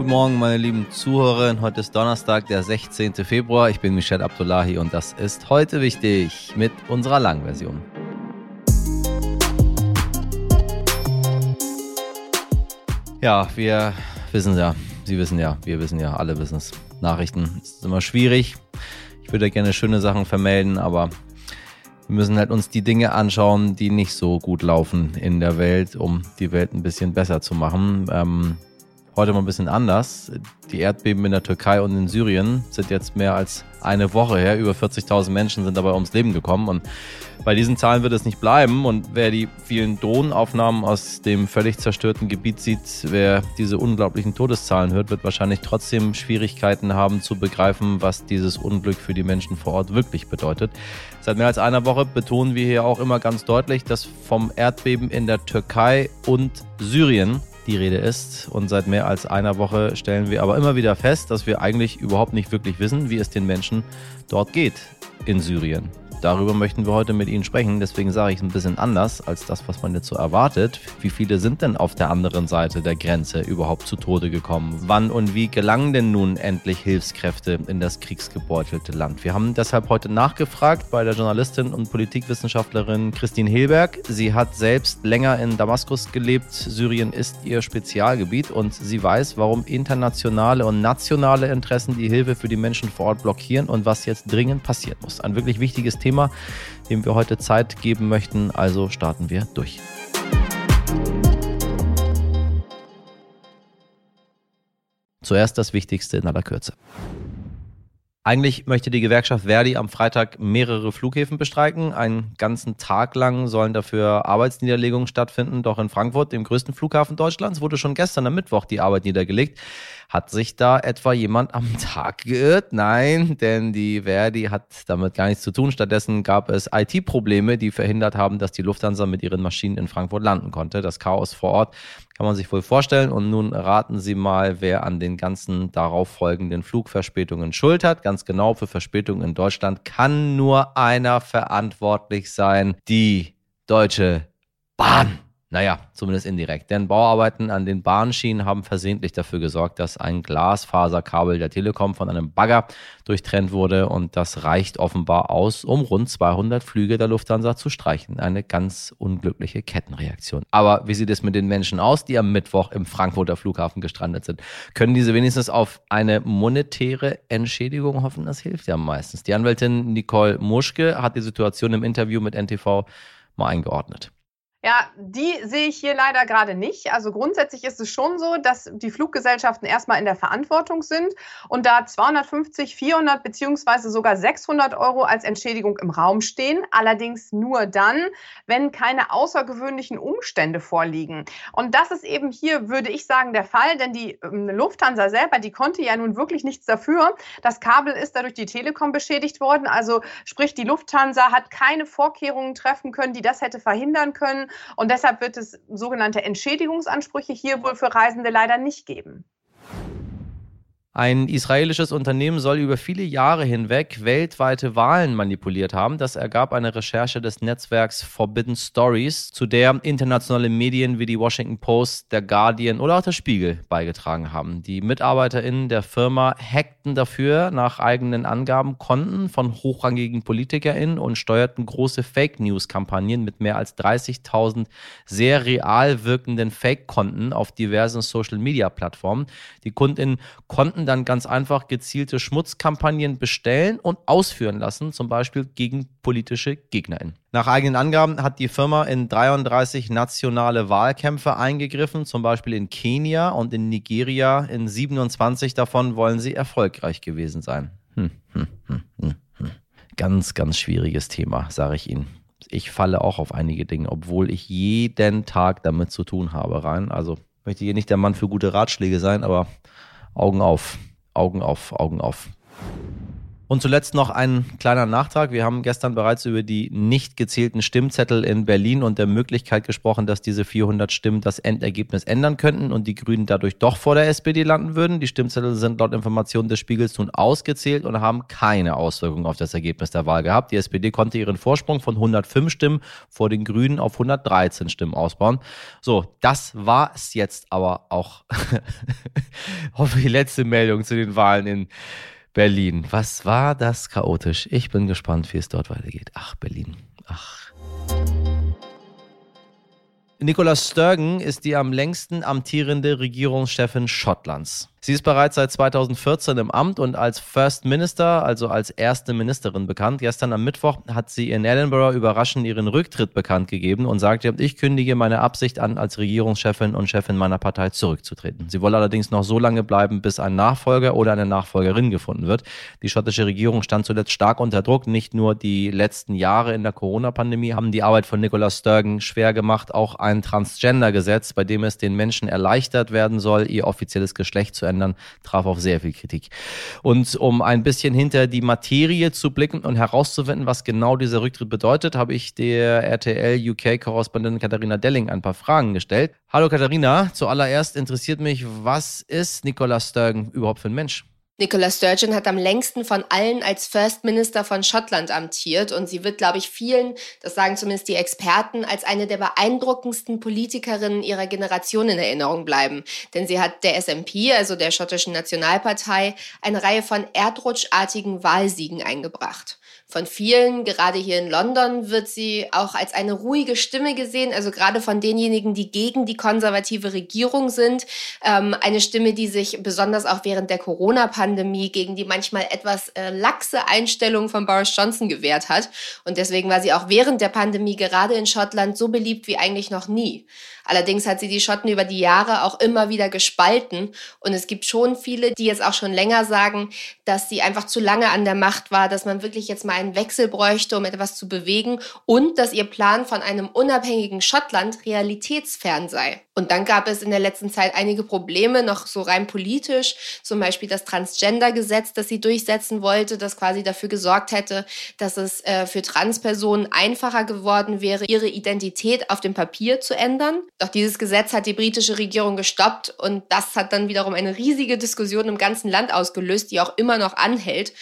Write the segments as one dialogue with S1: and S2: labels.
S1: Guten Morgen, meine lieben Zuhörerinnen. Heute ist Donnerstag, der 16. Februar. Ich bin Michelle Abdullahi und das ist heute wichtig mit unserer Langversion. Ja, wir wissen ja, Sie wissen ja, wir wissen ja, alle wissen es. Nachrichten ist immer schwierig. Ich würde gerne schöne Sachen vermelden, aber wir müssen halt uns die Dinge anschauen, die nicht so gut laufen in der Welt, um die Welt ein bisschen besser zu machen. Ähm, Heute mal ein bisschen anders. Die Erdbeben in der Türkei und in Syrien sind jetzt mehr als eine Woche her. Über 40.000 Menschen sind dabei ums Leben gekommen. Und bei diesen Zahlen wird es nicht bleiben. Und wer die vielen Drohnenaufnahmen aus dem völlig zerstörten Gebiet sieht, wer diese unglaublichen Todeszahlen hört, wird wahrscheinlich trotzdem Schwierigkeiten haben zu begreifen, was dieses Unglück für die Menschen vor Ort wirklich bedeutet. Seit mehr als einer Woche betonen wir hier auch immer ganz deutlich, dass vom Erdbeben in der Türkei und Syrien die Rede ist. Und seit mehr als einer Woche stellen wir aber immer wieder fest, dass wir eigentlich überhaupt nicht wirklich wissen, wie es den Menschen dort geht in Syrien. Darüber möchten wir heute mit Ihnen sprechen. Deswegen sage ich es ein bisschen anders als das, was man jetzt so erwartet. Wie viele sind denn auf der anderen Seite der Grenze überhaupt zu Tode gekommen? Wann und wie gelangen denn nun endlich Hilfskräfte in das kriegsgebeutelte Land? Wir haben deshalb heute nachgefragt bei der Journalistin und Politikwissenschaftlerin Christine Hilberg. Sie hat selbst länger in Damaskus gelebt. Syrien ist ihr Spezialgebiet und sie weiß, warum internationale und nationale Interessen die Hilfe für die Menschen vor Ort blockieren und was jetzt dringend passieren muss. Ein wirklich wichtiges Thema Thema, dem wir heute Zeit geben möchten. Also starten wir durch. Zuerst das Wichtigste in aller Kürze. Eigentlich möchte die Gewerkschaft Verdi am Freitag mehrere Flughäfen bestreiken. Einen ganzen Tag lang sollen dafür Arbeitsniederlegungen stattfinden. Doch in Frankfurt, dem größten Flughafen Deutschlands, wurde schon gestern am Mittwoch die Arbeit niedergelegt. Hat sich da etwa jemand am Tag geirrt? Nein, denn die Verdi hat damit gar nichts zu tun. Stattdessen gab es IT-Probleme, die verhindert haben, dass die Lufthansa mit ihren Maschinen in Frankfurt landen konnte. Das Chaos vor Ort kann man sich wohl vorstellen. Und nun raten Sie mal, wer an den ganzen darauf folgenden Flugverspätungen schuld hat. Ganz genau für Verspätungen in Deutschland kann nur einer verantwortlich sein. Die Deutsche Bahn. Naja, zumindest indirekt. Denn Bauarbeiten an den Bahnschienen haben versehentlich dafür gesorgt, dass ein Glasfaserkabel der Telekom von einem Bagger durchtrennt wurde. Und das reicht offenbar aus, um rund 200 Flüge der Lufthansa zu streichen. Eine ganz unglückliche Kettenreaktion. Aber wie sieht es mit den Menschen aus, die am Mittwoch im Frankfurter Flughafen gestrandet sind? Können diese wenigstens auf eine monetäre Entschädigung hoffen? Das hilft ja meistens. Die Anwältin Nicole Muschke hat die Situation im Interview mit NTV mal eingeordnet.
S2: Ja, die sehe ich hier leider gerade nicht. Also grundsätzlich ist es schon so, dass die Fluggesellschaften erstmal in der Verantwortung sind und da 250, 400 beziehungsweise sogar 600 Euro als Entschädigung im Raum stehen. Allerdings nur dann, wenn keine außergewöhnlichen Umstände vorliegen. Und das ist eben hier, würde ich sagen, der Fall, denn die ähm, Lufthansa selber, die konnte ja nun wirklich nichts dafür. Das Kabel ist dadurch die Telekom beschädigt worden. Also sprich, die Lufthansa hat keine Vorkehrungen treffen können, die das hätte verhindern können. Und deshalb wird es sogenannte Entschädigungsansprüche hier wohl für Reisende leider nicht geben.
S1: Ein israelisches Unternehmen soll über viele Jahre hinweg weltweite Wahlen manipuliert haben. Das ergab eine Recherche des Netzwerks Forbidden Stories, zu der internationale Medien wie die Washington Post, der Guardian oder auch der Spiegel beigetragen haben. Die MitarbeiterInnen der Firma hackten dafür nach eigenen Angaben Konten von hochrangigen PolitikerInnen und steuerten große Fake News-Kampagnen mit mehr als 30.000 sehr real wirkenden Fake-Konten auf diversen Social-Media-Plattformen. Die KundInnen konnten dann ganz einfach gezielte Schmutzkampagnen bestellen und ausführen lassen, zum Beispiel gegen politische GegnerInnen. Nach eigenen Angaben hat die Firma in 33 nationale Wahlkämpfe eingegriffen, zum Beispiel in Kenia und in Nigeria. In 27 davon wollen sie erfolgreich gewesen sein. Hm, hm, hm, hm, hm. ganz, ganz schwieriges Thema, sage ich Ihnen. Ich falle auch auf einige Dinge, obwohl ich jeden Tag damit zu tun habe rein. Also möchte hier nicht der Mann für gute Ratschläge sein, aber Augen auf, Augen auf, Augen auf. Und zuletzt noch ein kleiner Nachtrag. Wir haben gestern bereits über die nicht gezählten Stimmzettel in Berlin und der Möglichkeit gesprochen, dass diese 400 Stimmen das Endergebnis ändern könnten und die Grünen dadurch doch vor der SPD landen würden. Die Stimmzettel sind laut Informationen des Spiegels nun ausgezählt und haben keine Auswirkungen auf das Ergebnis der Wahl gehabt. Die SPD konnte ihren Vorsprung von 105 Stimmen vor den Grünen auf 113 Stimmen ausbauen. So, das war es jetzt aber auch. Hoffe die letzte Meldung zu den Wahlen in Berlin. Was war das chaotisch? Ich bin gespannt, wie es dort weitergeht. Ach, Berlin. Ach. Nicola Sturgeon ist die am längsten amtierende Regierungschefin Schottlands. Sie ist bereits seit 2014 im Amt und als First Minister, also als erste Ministerin bekannt. Gestern am Mittwoch hat sie in Edinburgh überraschend ihren Rücktritt bekannt gegeben und sagte, ich kündige meine Absicht an, als Regierungschefin und Chefin meiner Partei zurückzutreten. Sie wolle allerdings noch so lange bleiben, bis ein Nachfolger oder eine Nachfolgerin gefunden wird. Die schottische Regierung stand zuletzt stark unter Druck. Nicht nur die letzten Jahre in der Corona-Pandemie haben die Arbeit von Nicola Sturgeon schwer gemacht. Auch ein Transgender-Gesetz, bei dem es den Menschen erleichtert werden soll, ihr offizielles Geschlecht zu verändern, traf auf sehr viel Kritik. Und um ein bisschen hinter die Materie zu blicken und herauszufinden, was genau dieser Rücktritt bedeutet, habe ich der RTL UK-Korrespondentin Katharina Delling ein paar Fragen gestellt. Hallo Katharina, zuallererst interessiert mich, was ist Nicola Sturgeon überhaupt für ein Mensch?
S3: Nicola Sturgeon hat am längsten von allen als First Minister von Schottland amtiert und sie wird, glaube ich, vielen, das sagen zumindest die Experten, als eine der beeindruckendsten Politikerinnen ihrer Generation in Erinnerung bleiben. Denn sie hat der SNP, also der schottischen Nationalpartei, eine Reihe von erdrutschartigen Wahlsiegen eingebracht. Von vielen, gerade hier in London, wird sie auch als eine ruhige Stimme gesehen, also gerade von denjenigen, die gegen die konservative Regierung sind. Ähm, eine Stimme, die sich besonders auch während der Corona-Pandemie gegen die manchmal etwas äh, laxe Einstellung von Boris Johnson gewehrt hat. Und deswegen war sie auch während der Pandemie gerade in Schottland so beliebt wie eigentlich noch nie. Allerdings hat sie die Schotten über die Jahre auch immer wieder gespalten. Und es gibt schon viele, die jetzt auch schon länger sagen, dass sie einfach zu lange an der Macht war, dass man wirklich jetzt mal einen Wechsel bräuchte, um etwas zu bewegen und dass ihr Plan von einem unabhängigen Schottland realitätsfern sei. Und dann gab es in der letzten Zeit einige Probleme, noch so rein politisch, zum Beispiel das Transgender-Gesetz, das sie durchsetzen wollte, das quasi dafür gesorgt hätte, dass es äh, für Transpersonen einfacher geworden wäre, ihre Identität auf dem Papier zu ändern. Doch dieses Gesetz hat die britische Regierung gestoppt und das hat dann wiederum eine riesige Diskussion im ganzen Land ausgelöst, die auch immer noch anhält.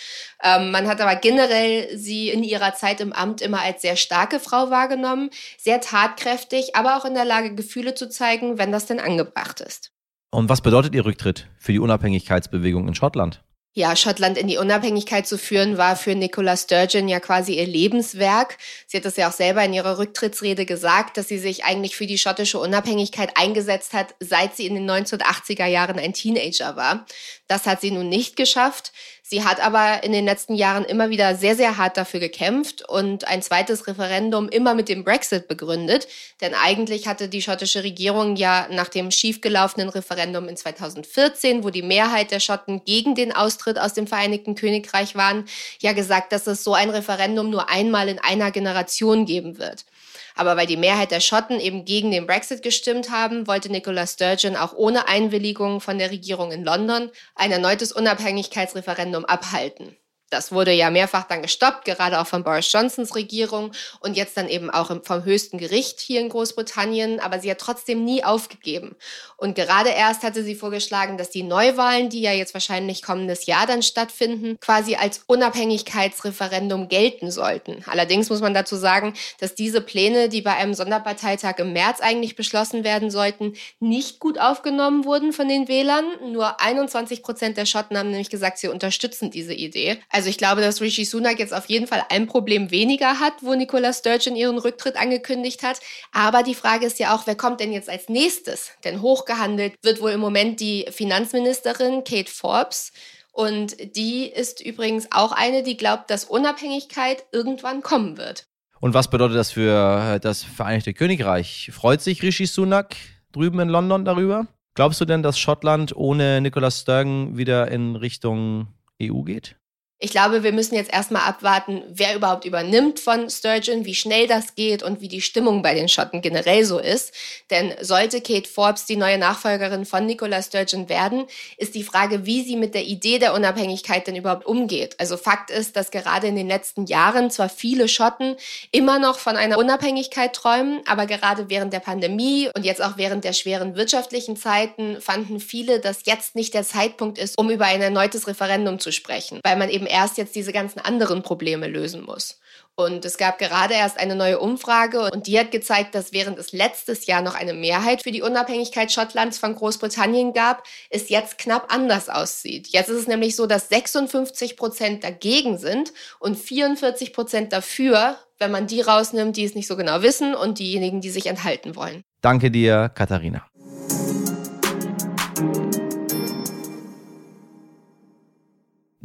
S3: Ähm, man hat aber generell sie in ihrer Zeit im Amt immer als sehr starke Frau wahrgenommen, sehr tatkräftig, aber auch in der Lage, Gefühle zu zeigen, wenn das denn angebracht ist.
S1: Und was bedeutet Ihr Rücktritt für die Unabhängigkeitsbewegung in Schottland?
S3: Ja, Schottland in die Unabhängigkeit zu führen, war für Nicola Sturgeon ja quasi ihr Lebenswerk. Sie hat das ja auch selber in ihrer Rücktrittsrede gesagt, dass sie sich eigentlich für die schottische Unabhängigkeit eingesetzt hat, seit sie in den 1980er Jahren ein Teenager war. Das hat sie nun nicht geschafft. Sie hat aber in den letzten Jahren immer wieder sehr, sehr hart dafür gekämpft und ein zweites Referendum immer mit dem Brexit begründet. Denn eigentlich hatte die schottische Regierung ja nach dem schiefgelaufenen Referendum in 2014, wo die Mehrheit der Schotten gegen den Austritt aus dem Vereinigten Königreich waren, ja gesagt, dass es so ein Referendum nur einmal in einer Generation geben wird. Aber weil die Mehrheit der Schotten eben gegen den Brexit gestimmt haben, wollte Nicola Sturgeon auch ohne Einwilligung von der Regierung in London ein erneutes Unabhängigkeitsreferendum abhalten. Das wurde ja mehrfach dann gestoppt, gerade auch von Boris Johnsons Regierung und jetzt dann eben auch vom höchsten Gericht hier in Großbritannien. Aber sie hat trotzdem nie aufgegeben. Und gerade erst hatte sie vorgeschlagen, dass die Neuwahlen, die ja jetzt wahrscheinlich kommendes Jahr dann stattfinden, quasi als Unabhängigkeitsreferendum gelten sollten. Allerdings muss man dazu sagen, dass diese Pläne, die bei einem Sonderparteitag im März eigentlich beschlossen werden sollten, nicht gut aufgenommen wurden von den Wählern. Nur 21 Prozent der Schotten haben nämlich gesagt, sie unterstützen diese Idee. Also ich glaube, dass Rishi Sunak jetzt auf jeden Fall ein Problem weniger hat, wo Nicola Sturgeon ihren Rücktritt angekündigt hat. Aber die Frage ist ja auch, wer kommt denn jetzt als nächstes? Denn hochgehandelt wird wohl im Moment die Finanzministerin Kate Forbes. Und die ist übrigens auch eine, die glaubt, dass Unabhängigkeit irgendwann kommen wird.
S1: Und was bedeutet das für das Vereinigte Königreich? Freut sich Rishi Sunak drüben in London darüber? Glaubst du denn, dass Schottland ohne Nicola Sturgeon wieder in Richtung EU geht?
S3: Ich glaube, wir müssen jetzt erstmal abwarten, wer überhaupt übernimmt von Sturgeon, wie schnell das geht und wie die Stimmung bei den Schotten generell so ist. Denn sollte Kate Forbes die neue Nachfolgerin von Nicola Sturgeon werden, ist die Frage, wie sie mit der Idee der Unabhängigkeit denn überhaupt umgeht. Also Fakt ist, dass gerade in den letzten Jahren zwar viele Schotten immer noch von einer Unabhängigkeit träumen, aber gerade während der Pandemie und jetzt auch während der schweren wirtschaftlichen Zeiten fanden viele, dass jetzt nicht der Zeitpunkt ist, um über ein erneutes Referendum zu sprechen, weil man eben erst jetzt diese ganzen anderen Probleme lösen muss. Und es gab gerade erst eine neue Umfrage und die hat gezeigt, dass während es letztes Jahr noch eine Mehrheit für die Unabhängigkeit Schottlands von Großbritannien gab, es jetzt knapp anders aussieht. Jetzt ist es nämlich so, dass 56 Prozent dagegen sind und 44 Prozent dafür, wenn man die rausnimmt, die es nicht so genau wissen und diejenigen, die sich enthalten wollen.
S1: Danke dir, Katharina.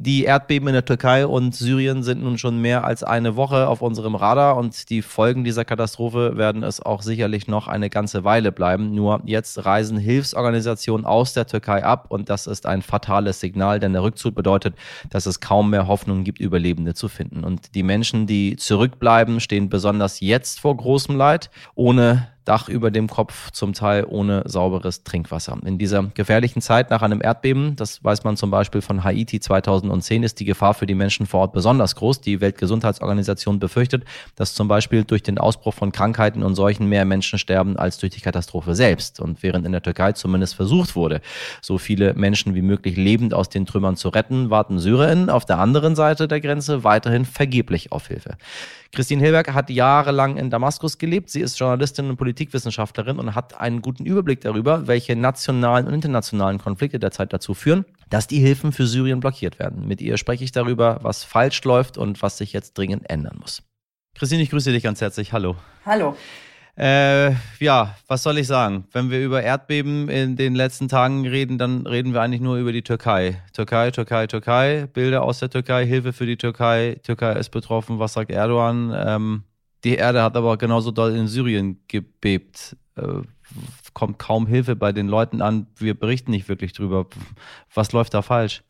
S1: Die Erdbeben in der Türkei und Syrien sind nun schon mehr als eine Woche auf unserem Radar und die Folgen dieser Katastrophe werden es auch sicherlich noch eine ganze Weile bleiben. Nur jetzt reisen Hilfsorganisationen aus der Türkei ab und das ist ein fatales Signal, denn der Rückzug bedeutet, dass es kaum mehr Hoffnung gibt, Überlebende zu finden. Und die Menschen, die zurückbleiben, stehen besonders jetzt vor großem Leid, ohne Dach über dem Kopf, zum Teil ohne sauberes Trinkwasser. In dieser gefährlichen Zeit nach einem Erdbeben, das weiß man zum Beispiel von Haiti 2010, ist die Gefahr für die Menschen vor Ort besonders groß. Die Weltgesundheitsorganisation befürchtet, dass zum Beispiel durch den Ausbruch von Krankheiten und Seuchen mehr Menschen sterben als durch die Katastrophe selbst. Und während in der Türkei zumindest versucht wurde, so viele Menschen wie möglich lebend aus den Trümmern zu retten, warten Syrerinnen auf der anderen Seite der Grenze weiterhin vergeblich auf Hilfe. Christine Hilberg hat jahrelang in Damaskus gelebt. Sie ist Journalistin und Politikwissenschaftlerin und hat einen guten Überblick darüber, welche nationalen und internationalen Konflikte derzeit dazu führen, dass die Hilfen für Syrien blockiert werden. Mit ihr spreche ich darüber, was falsch läuft und was sich jetzt dringend ändern muss. Christine, ich grüße dich ganz herzlich. Hallo.
S4: Hallo.
S1: Äh, ja, was soll ich sagen? Wenn wir über Erdbeben in den letzten Tagen reden, dann reden wir eigentlich nur über die Türkei. Türkei, Türkei, Türkei, Bilder aus der Türkei, Hilfe für die Türkei. Türkei ist betroffen, was sagt Erdogan? Ähm, die Erde hat aber genauso doll in Syrien gebebt. Äh, kommt kaum Hilfe bei den Leuten an. Wir berichten nicht wirklich drüber. Was läuft da falsch?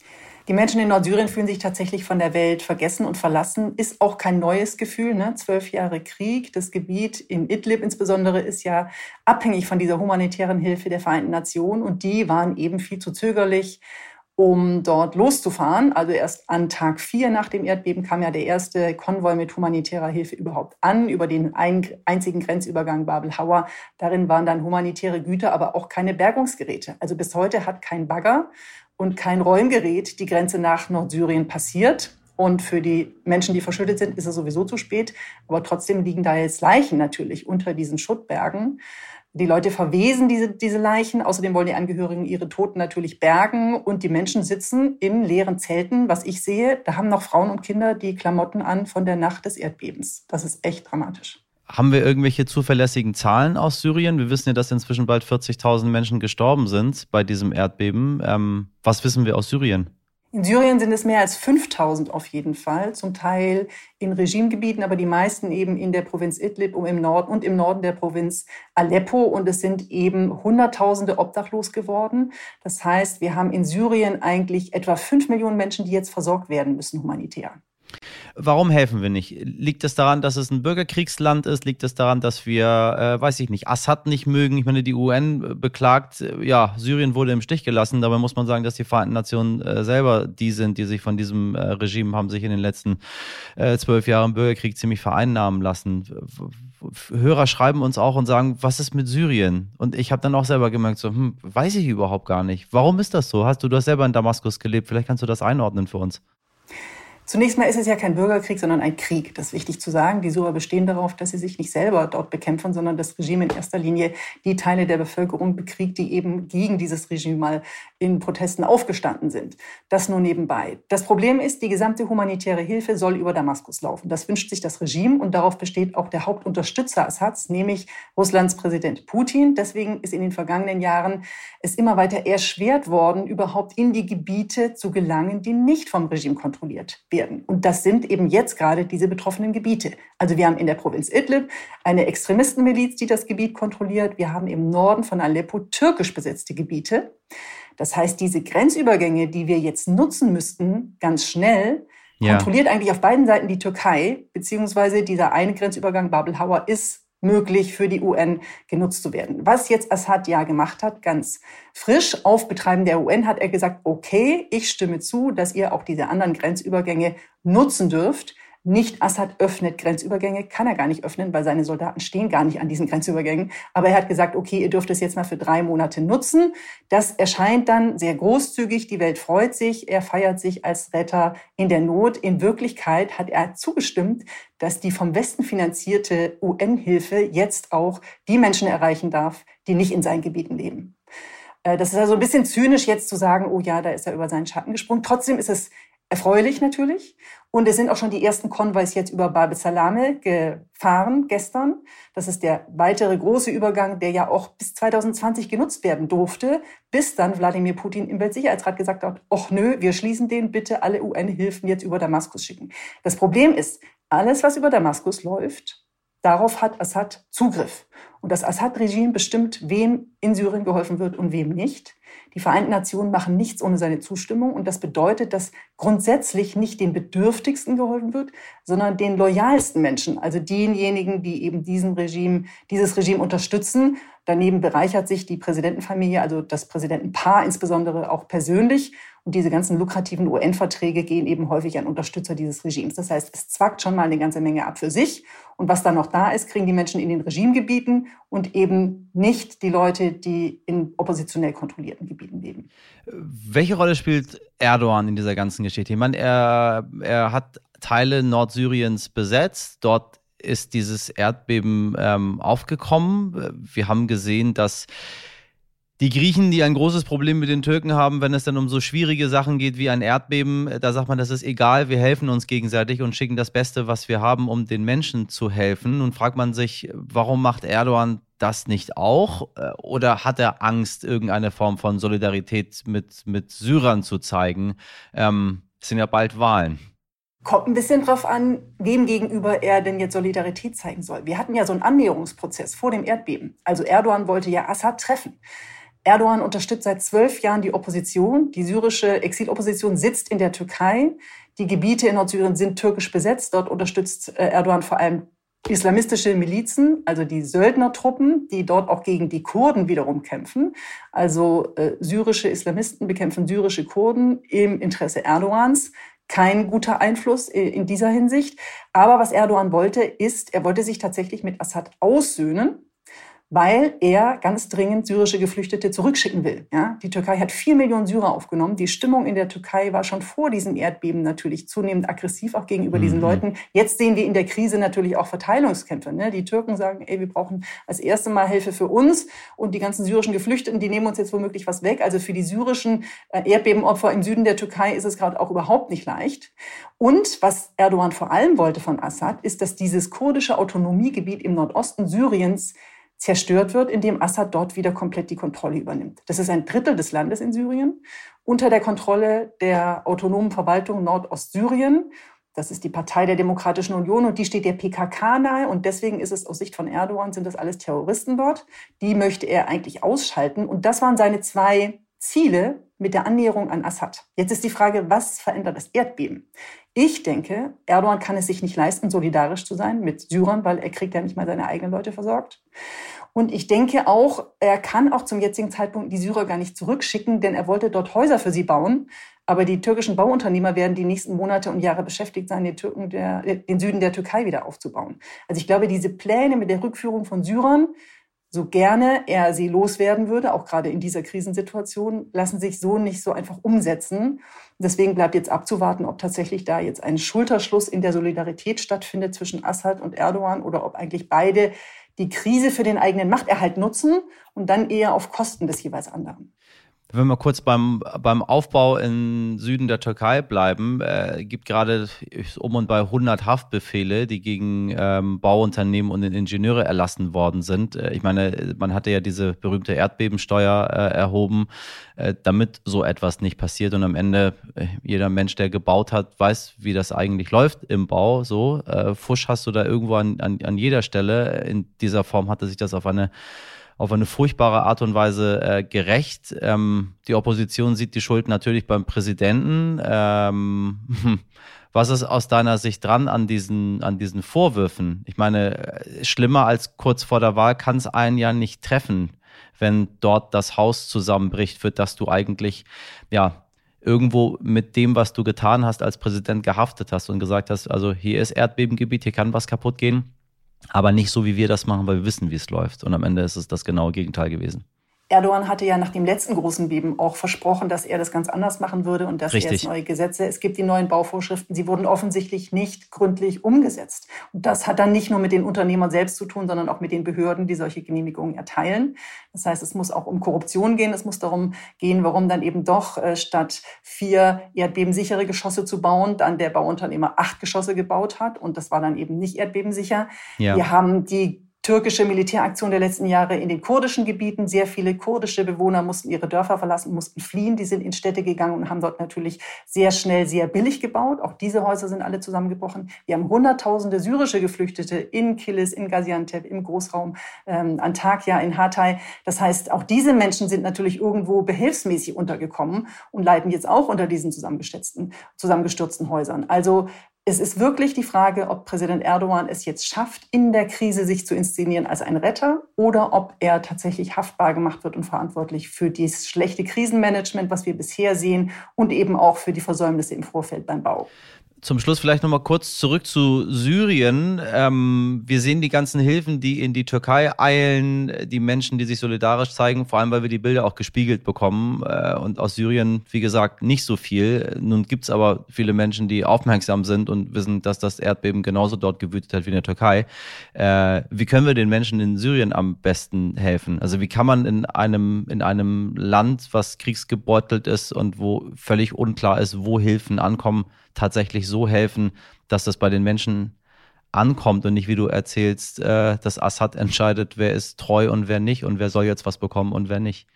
S4: Die Menschen in Nordsyrien fühlen sich tatsächlich von der Welt vergessen und verlassen. Ist auch kein neues Gefühl. Ne? Zwölf Jahre Krieg. Das Gebiet in Idlib insbesondere ist ja abhängig von dieser humanitären Hilfe der Vereinten Nationen. Und die waren eben viel zu zögerlich, um dort loszufahren. Also erst an Tag vier nach dem Erdbeben kam ja der erste Konvoi mit humanitärer Hilfe überhaupt an, über den einzigen Grenzübergang Babel Hawa. Darin waren dann humanitäre Güter, aber auch keine Bergungsgeräte. Also bis heute hat kein Bagger und kein Räumgerät die Grenze nach Nordsyrien passiert. Und für die Menschen, die verschüttet sind, ist es sowieso zu spät. Aber trotzdem liegen da jetzt Leichen natürlich unter diesen Schuttbergen. Die Leute verwesen diese, diese Leichen. Außerdem wollen die Angehörigen ihre Toten natürlich bergen. Und die Menschen sitzen in leeren Zelten. Was ich sehe, da haben noch Frauen und Kinder die Klamotten an von der Nacht des Erdbebens. Das ist echt dramatisch.
S1: Haben wir irgendwelche zuverlässigen Zahlen aus Syrien? Wir wissen ja, dass inzwischen bald 40.000 Menschen gestorben sind bei diesem Erdbeben. Ähm, was wissen wir aus Syrien?
S4: In Syrien sind es mehr als 5000 auf jeden Fall, zum Teil in Regimegebieten, aber die meisten eben in der Provinz Idlib und im Norden und im Norden der Provinz Aleppo. Und es sind eben Hunderttausende obdachlos geworden. Das heißt, wir haben in Syrien eigentlich etwa fünf Millionen Menschen, die jetzt versorgt werden müssen humanitär.
S1: Warum helfen wir nicht? Liegt es daran, dass es ein Bürgerkriegsland ist? Liegt es daran, dass wir, äh, weiß ich nicht, Assad nicht mögen? Ich meine, die UN beklagt, äh, ja, Syrien wurde im Stich gelassen. Dabei muss man sagen, dass die Vereinten Nationen äh, selber die sind, die sich von diesem äh, Regime haben sich in den letzten äh, zwölf Jahren Bürgerkrieg ziemlich vereinnahmen lassen. Hörer schreiben uns auch und sagen, was ist mit Syrien? Und ich habe dann auch selber gemerkt, so, hm, weiß ich überhaupt gar nicht. Warum ist das so? Hast du, du hast selber in Damaskus gelebt? Vielleicht kannst du das einordnen für uns.
S4: Zunächst mal ist es ja kein Bürgerkrieg, sondern ein Krieg. Das ist wichtig zu sagen. Die Syrer bestehen darauf, dass sie sich nicht selber dort bekämpfen, sondern das Regime in erster Linie die Teile der Bevölkerung bekriegt, die eben gegen dieses Regime mal in Protesten aufgestanden sind. Das nur nebenbei. Das Problem ist, die gesamte humanitäre Hilfe soll über Damaskus laufen. Das wünscht sich das Regime und darauf besteht auch der Hauptunterstützer Assads, nämlich Russlands Präsident Putin. Deswegen ist in den vergangenen Jahren es immer weiter erschwert worden, überhaupt in die Gebiete zu gelangen, die nicht vom Regime kontrolliert werden. Und das sind eben jetzt gerade diese betroffenen Gebiete. Also wir haben in der Provinz Idlib eine Extremistenmiliz, die das Gebiet kontrolliert. Wir haben im Norden von Aleppo türkisch besetzte Gebiete. Das heißt, diese Grenzübergänge, die wir jetzt nutzen müssten, ganz schnell, ja. kontrolliert eigentlich auf beiden Seiten die Türkei, beziehungsweise dieser eine Grenzübergang Babel Hauer ist möglich für die UN genutzt zu werden. Was jetzt Assad ja gemacht hat, ganz frisch auf Betreiben der UN, hat er gesagt, okay, ich stimme zu, dass ihr auch diese anderen Grenzübergänge nutzen dürft. Nicht Assad öffnet Grenzübergänge, kann er gar nicht öffnen, weil seine Soldaten stehen gar nicht an diesen Grenzübergängen. Aber er hat gesagt, okay, ihr dürft es jetzt mal für drei Monate nutzen. Das erscheint dann sehr großzügig. Die Welt freut sich. Er feiert sich als Retter in der Not. In Wirklichkeit hat er zugestimmt, dass die vom Westen finanzierte UN-Hilfe jetzt auch die Menschen erreichen darf, die nicht in seinen Gebieten leben. Äh, das ist also ein bisschen zynisch jetzt zu sagen, oh ja, da ist er über seinen Schatten gesprungen. Trotzdem ist es erfreulich natürlich. Und es sind auch schon die ersten Konvois jetzt über Bab Salame gefahren gestern. Das ist der weitere große Übergang, der ja auch bis 2020 genutzt werden durfte, bis dann Wladimir Putin im Weltsicherheitsrat gesagt hat, ach nö, wir schließen den, bitte alle UN-Hilfen jetzt über Damaskus schicken. Das Problem ist, alles, was über Damaskus läuft, darauf hat Assad Zugriff. Und das Assad-Regime bestimmt, wem in Syrien geholfen wird und wem nicht. Die Vereinten Nationen machen nichts ohne seine Zustimmung. Und das bedeutet, dass grundsätzlich nicht den Bedürftigsten geholfen wird, sondern den loyalsten Menschen, also denjenigen, die eben diesen Regime, dieses Regime unterstützen. Daneben bereichert sich die Präsidentenfamilie, also das Präsidentenpaar insbesondere auch persönlich. Und diese ganzen lukrativen UN-Verträge gehen eben häufig an Unterstützer dieses Regimes. Das heißt, es zwackt schon mal eine ganze Menge ab für sich. Und was dann noch da ist, kriegen die Menschen in den Regimegebieten und eben nicht die Leute, die in oppositionell kontrollierten Gebieten leben.
S1: Welche Rolle spielt Erdogan in dieser ganzen Geschichte? Ich meine, er, er hat Teile Nordsyriens besetzt. Dort ist dieses Erdbeben ähm, aufgekommen. Wir haben gesehen, dass die Griechen, die ein großes Problem mit den Türken haben, wenn es dann um so schwierige Sachen geht wie ein Erdbeben, da sagt man, das ist egal, wir helfen uns gegenseitig und schicken das Beste, was wir haben, um den Menschen zu helfen. Nun fragt man sich, warum macht Erdogan das nicht auch? Oder hat er Angst, irgendeine Form von Solidarität mit, mit Syrern zu zeigen? Ähm, es sind ja bald Wahlen.
S4: Kommt ein bisschen drauf an, wem gegenüber er denn jetzt Solidarität zeigen soll. Wir hatten ja so einen Annäherungsprozess vor dem Erdbeben. Also Erdogan wollte ja Assad treffen. Erdogan unterstützt seit zwölf Jahren die Opposition. Die syrische Exilopposition sitzt in der Türkei. Die Gebiete in Nordsyrien sind türkisch besetzt. Dort unterstützt äh, Erdogan vor allem islamistische Milizen, also die Söldnertruppen, die dort auch gegen die Kurden wiederum kämpfen. Also äh, syrische Islamisten bekämpfen syrische Kurden im Interesse Erdogans. Kein guter Einfluss in dieser Hinsicht. Aber was Erdogan wollte, ist, er wollte sich tatsächlich mit Assad aussöhnen weil er ganz dringend syrische Geflüchtete zurückschicken will. Ja? Die Türkei hat vier Millionen Syrer aufgenommen. Die Stimmung in der Türkei war schon vor diesem Erdbeben natürlich zunehmend aggressiv, auch gegenüber mhm. diesen Leuten. Jetzt sehen wir in der Krise natürlich auch Verteilungskämpfe. Ne? Die Türken sagen, ey, wir brauchen als erste Mal Hilfe für uns und die ganzen syrischen Geflüchteten, die nehmen uns jetzt womöglich was weg. Also für die syrischen äh, Erdbebenopfer im Süden der Türkei ist es gerade auch überhaupt nicht leicht. Und was Erdogan vor allem wollte von Assad, ist, dass dieses kurdische Autonomiegebiet im Nordosten Syriens zerstört wird, indem Assad dort wieder komplett die Kontrolle übernimmt. Das ist ein Drittel des Landes in Syrien unter der Kontrolle der autonomen Verwaltung Nordostsyrien. Das ist die Partei der Demokratischen Union und die steht der PKK nahe und deswegen ist es aus Sicht von Erdogan sind das alles Terroristen dort. Die möchte er eigentlich ausschalten und das waren seine zwei Ziele mit der Annäherung an Assad. Jetzt ist die Frage, was verändert das Erdbeben? Ich denke, Erdogan kann es sich nicht leisten, solidarisch zu sein mit Syrern, weil er kriegt ja nicht mal seine eigenen Leute versorgt. Und ich denke auch, er kann auch zum jetzigen Zeitpunkt die Syrer gar nicht zurückschicken, denn er wollte dort Häuser für sie bauen. Aber die türkischen Bauunternehmer werden die nächsten Monate und Jahre beschäftigt sein, den, Türken der, den Süden der Türkei wieder aufzubauen. Also ich glaube, diese Pläne mit der Rückführung von Syrern, so gerne er sie loswerden würde, auch gerade in dieser Krisensituation, lassen sich so nicht so einfach umsetzen. Deswegen bleibt jetzt abzuwarten, ob tatsächlich da jetzt ein Schulterschluss in der Solidarität stattfindet zwischen Assad und Erdogan oder ob eigentlich beide die Krise für den eigenen Machterhalt nutzen und dann eher auf Kosten des jeweils anderen.
S1: Wenn wir kurz beim, beim Aufbau im Süden der Türkei bleiben, äh, gibt gerade um und bei 100 Haftbefehle, die gegen ähm, Bauunternehmen und Ingenieure erlassen worden sind. Äh, ich meine, man hatte ja diese berühmte Erdbebensteuer äh, erhoben, äh, damit so etwas nicht passiert. Und am Ende, äh, jeder Mensch, der gebaut hat, weiß, wie das eigentlich läuft im Bau. So, äh, Fusch hast du da irgendwo an, an, an jeder Stelle. In dieser Form hatte sich das auf eine auf eine furchtbare Art und Weise äh, gerecht. Ähm, die Opposition sieht die Schuld natürlich beim Präsidenten. Ähm, was ist aus deiner Sicht dran an diesen, an diesen Vorwürfen? Ich meine, äh, schlimmer als kurz vor der Wahl kann es einen ja nicht treffen, wenn dort das Haus zusammenbricht, für das du eigentlich, ja, irgendwo mit dem, was du getan hast, als Präsident gehaftet hast und gesagt hast, also hier ist Erdbebengebiet, hier kann was kaputt gehen, aber nicht so, wie wir das machen, weil wir wissen, wie es läuft. Und am Ende ist es das genaue Gegenteil gewesen.
S4: Erdogan hatte ja nach dem letzten großen Beben auch versprochen, dass er das ganz anders machen würde und dass
S1: Richtig.
S4: er jetzt neue Gesetze. Es gibt die neuen Bauvorschriften, sie wurden offensichtlich nicht gründlich umgesetzt. Und das hat dann nicht nur mit den Unternehmern selbst zu tun, sondern auch mit den Behörden, die solche Genehmigungen erteilen. Das heißt, es muss auch um Korruption gehen. Es muss darum gehen, warum dann eben doch äh, statt vier erdbebensichere Geschosse zu bauen, dann der Bauunternehmer acht Geschosse gebaut hat. Und das war dann eben nicht erdbebensicher. Ja. Wir haben die türkische Militäraktion der letzten Jahre in den kurdischen Gebieten. Sehr viele kurdische Bewohner mussten ihre Dörfer verlassen, mussten fliehen. Die sind in Städte gegangen und haben dort natürlich sehr schnell, sehr billig gebaut. Auch diese Häuser sind alle zusammengebrochen. Wir haben hunderttausende syrische Geflüchtete in Kilis, in Gaziantep, im Großraum ähm, Antakya, in Hatay. Das heißt, auch diese Menschen sind natürlich irgendwo behilfsmäßig untergekommen und leiden jetzt auch unter diesen zusammengestürzten, zusammengestürzten Häusern. Also es ist wirklich die Frage, ob Präsident Erdogan es jetzt schafft, in der Krise sich zu inszenieren als ein Retter oder ob er tatsächlich haftbar gemacht wird und verantwortlich für das schlechte Krisenmanagement, was wir bisher sehen und eben auch für die Versäumnisse im Vorfeld beim Bau
S1: zum Schluss vielleicht nochmal kurz zurück zu Syrien. Ähm, wir sehen die ganzen Hilfen, die in die Türkei eilen, die Menschen, die sich solidarisch zeigen, vor allem weil wir die Bilder auch gespiegelt bekommen. Äh, und aus Syrien, wie gesagt, nicht so viel. Nun gibt es aber viele Menschen, die aufmerksam sind und wissen, dass das Erdbeben genauso dort gewütet hat wie in der Türkei. Äh, wie können wir den Menschen in Syrien am besten helfen? Also wie kann man in einem, in einem Land, was kriegsgebeutelt ist und wo völlig unklar ist, wo Hilfen ankommen, tatsächlich so helfen, dass das bei den Menschen ankommt und nicht, wie du erzählst, äh, dass Assad entscheidet, wer ist treu und wer nicht und wer soll jetzt was bekommen und wer nicht.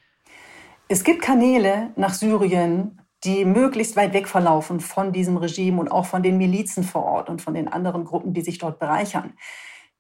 S4: Es gibt Kanäle nach Syrien, die möglichst weit weg verlaufen von diesem Regime und auch von den Milizen vor Ort und von den anderen Gruppen, die sich dort bereichern.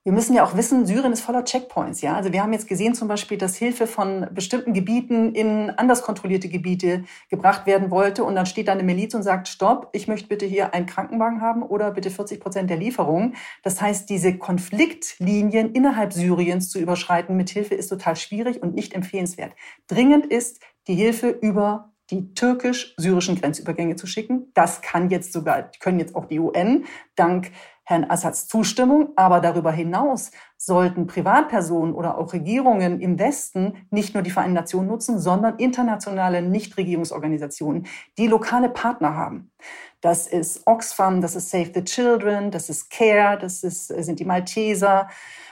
S4: Wir müssen ja auch wissen, Syrien ist voller Checkpoints. Ja, also wir haben jetzt gesehen zum Beispiel, dass Hilfe von bestimmten Gebieten in anders kontrollierte Gebiete gebracht werden wollte und dann steht da eine Miliz und sagt: Stopp, ich möchte bitte hier einen Krankenwagen haben oder bitte 40 Prozent der Lieferung. Das heißt, diese Konfliktlinien innerhalb Syriens zu überschreiten mit Hilfe ist total schwierig und nicht empfehlenswert. Dringend ist die Hilfe über die türkisch-syrischen Grenzübergänge zu schicken. Das kann jetzt sogar, können jetzt auch die UN dank Herrn Assads Zustimmung. Aber darüber hinaus sollten Privatpersonen oder auch Regierungen im Westen nicht nur die Vereinten Nationen nutzen, sondern internationale Nichtregierungsorganisationen, die lokale Partner haben. Das ist Oxfam, das ist Save the Children, das ist CARE, das ist, sind die Malteser,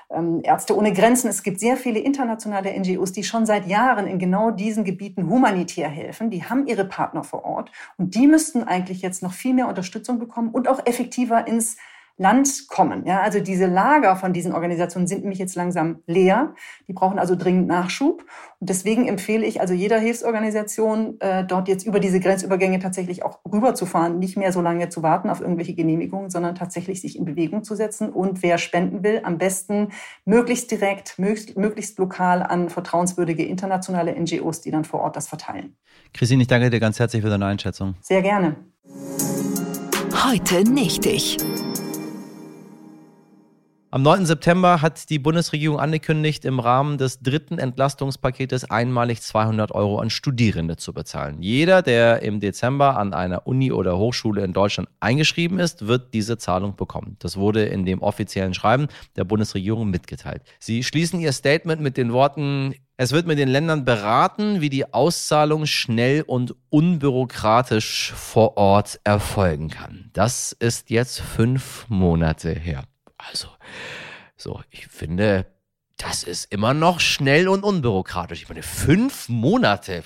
S4: ähm, Ärzte ohne Grenzen. Es gibt sehr viele internationale NGOs, die schon seit Jahren in genau diesen Gebieten humanitär helfen. Die haben ihre Partner vor Ort und die müssten eigentlich jetzt noch viel mehr Unterstützung bekommen und auch effektiver ins Land kommen. Ja, also diese Lager von diesen Organisationen sind nämlich jetzt langsam leer. Die brauchen also dringend Nachschub. Und deswegen empfehle ich also jeder Hilfsorganisation, äh, dort jetzt über diese Grenzübergänge tatsächlich auch rüberzufahren, nicht mehr so lange zu warten auf irgendwelche Genehmigungen, sondern tatsächlich sich in Bewegung zu setzen. Und wer spenden will, am besten möglichst direkt, möglichst, möglichst lokal an vertrauenswürdige internationale NGOs, die dann vor Ort das verteilen.
S1: Christine, ich danke dir ganz herzlich für deine Einschätzung.
S4: Sehr gerne.
S5: Heute nicht ich.
S1: Am 9. September hat die Bundesregierung angekündigt, im Rahmen des dritten Entlastungspaketes einmalig 200 Euro an Studierende zu bezahlen. Jeder, der im Dezember an einer Uni oder Hochschule in Deutschland eingeschrieben ist, wird diese Zahlung bekommen. Das wurde in dem offiziellen Schreiben der Bundesregierung mitgeteilt. Sie schließen ihr Statement mit den Worten, es wird mit den Ländern beraten, wie die Auszahlung schnell und unbürokratisch vor Ort erfolgen kann. Das ist jetzt fünf Monate her. Also, so, ich finde, das ist immer noch schnell und unbürokratisch. Ich meine, fünf Monate.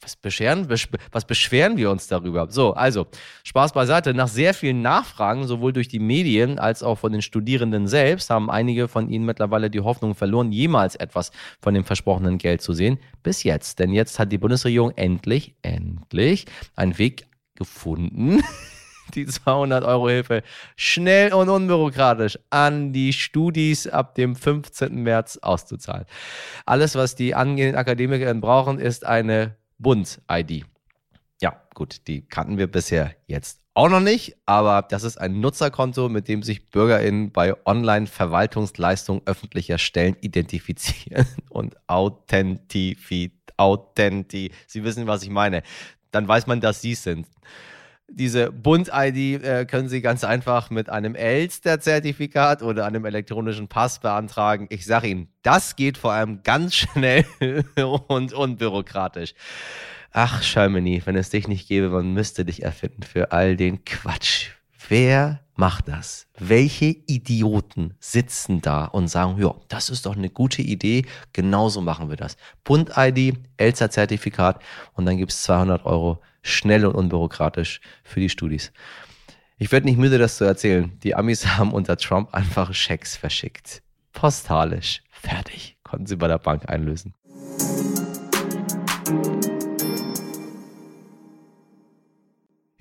S1: Was beschweren, was beschweren wir uns darüber? So, also, Spaß beiseite. Nach sehr vielen Nachfragen, sowohl durch die Medien als auch von den Studierenden selbst, haben einige von ihnen mittlerweile die Hoffnung verloren, jemals etwas von dem versprochenen Geld zu sehen. Bis jetzt. Denn jetzt hat die Bundesregierung endlich, endlich einen Weg gefunden, die 200 Euro Hilfe schnell und unbürokratisch an die Studis ab dem 15. März auszuzahlen. Alles, was die angehenden Akademikerinnen brauchen, ist eine Bund-ID. Ja, gut, die kannten wir bisher jetzt auch noch nicht, aber das ist ein Nutzerkonto, mit dem sich BürgerInnen bei Online-Verwaltungsleistungen öffentlicher Stellen identifizieren und authentifizieren. Authenti. Sie wissen, was ich meine. Dann weiß man, dass Sie es sind. Diese Bund-ID äh, können Sie ganz einfach mit einem Elster-Zertifikat oder einem elektronischen Pass beantragen. Ich sage Ihnen, das geht vor allem ganz schnell und unbürokratisch. Ach, Germany, wenn es dich nicht gäbe, man müsste dich erfinden für all den Quatsch. Wer macht das? Welche Idioten sitzen da und sagen, ja, das ist doch eine gute Idee, genauso machen wir das. Bund-ID, Elster-Zertifikat und dann gibt es 200 Euro schnell und unbürokratisch für die Studis. Ich werde nicht müde, das zu erzählen. Die Amis haben unter Trump einfach Schecks verschickt. Postalisch. Fertig. Konnten sie bei der Bank einlösen.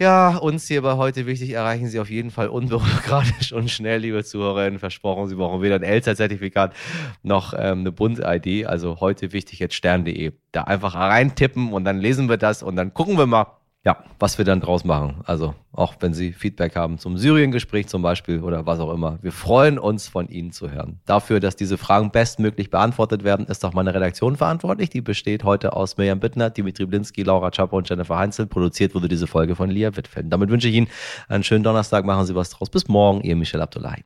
S1: Ja, uns hier bei heute wichtig erreichen Sie auf jeden Fall unbürokratisch und schnell, liebe Zuhörerinnen. Versprochen, Sie brauchen weder ein Elster-Zertifikat noch ähm, eine Bund-ID. Also heute wichtig jetzt stern.de. Da einfach reintippen und dann lesen wir das und dann gucken wir mal, ja, was wir dann draus machen. Also auch wenn Sie Feedback haben zum Syrien-Gespräch zum Beispiel oder was auch immer. Wir freuen uns von Ihnen zu hören. Dafür, dass diese Fragen bestmöglich beantwortet werden, ist auch meine Redaktion verantwortlich. Die besteht heute aus Mirjam Bittner, Dimitri Blinski, Laura Czapper und Jennifer Heinzel. Produziert wurde diese Folge von Lia Wittfelden. Damit wünsche ich Ihnen einen schönen Donnerstag. Machen Sie was draus. Bis morgen, Ihr Michel Abdullahi.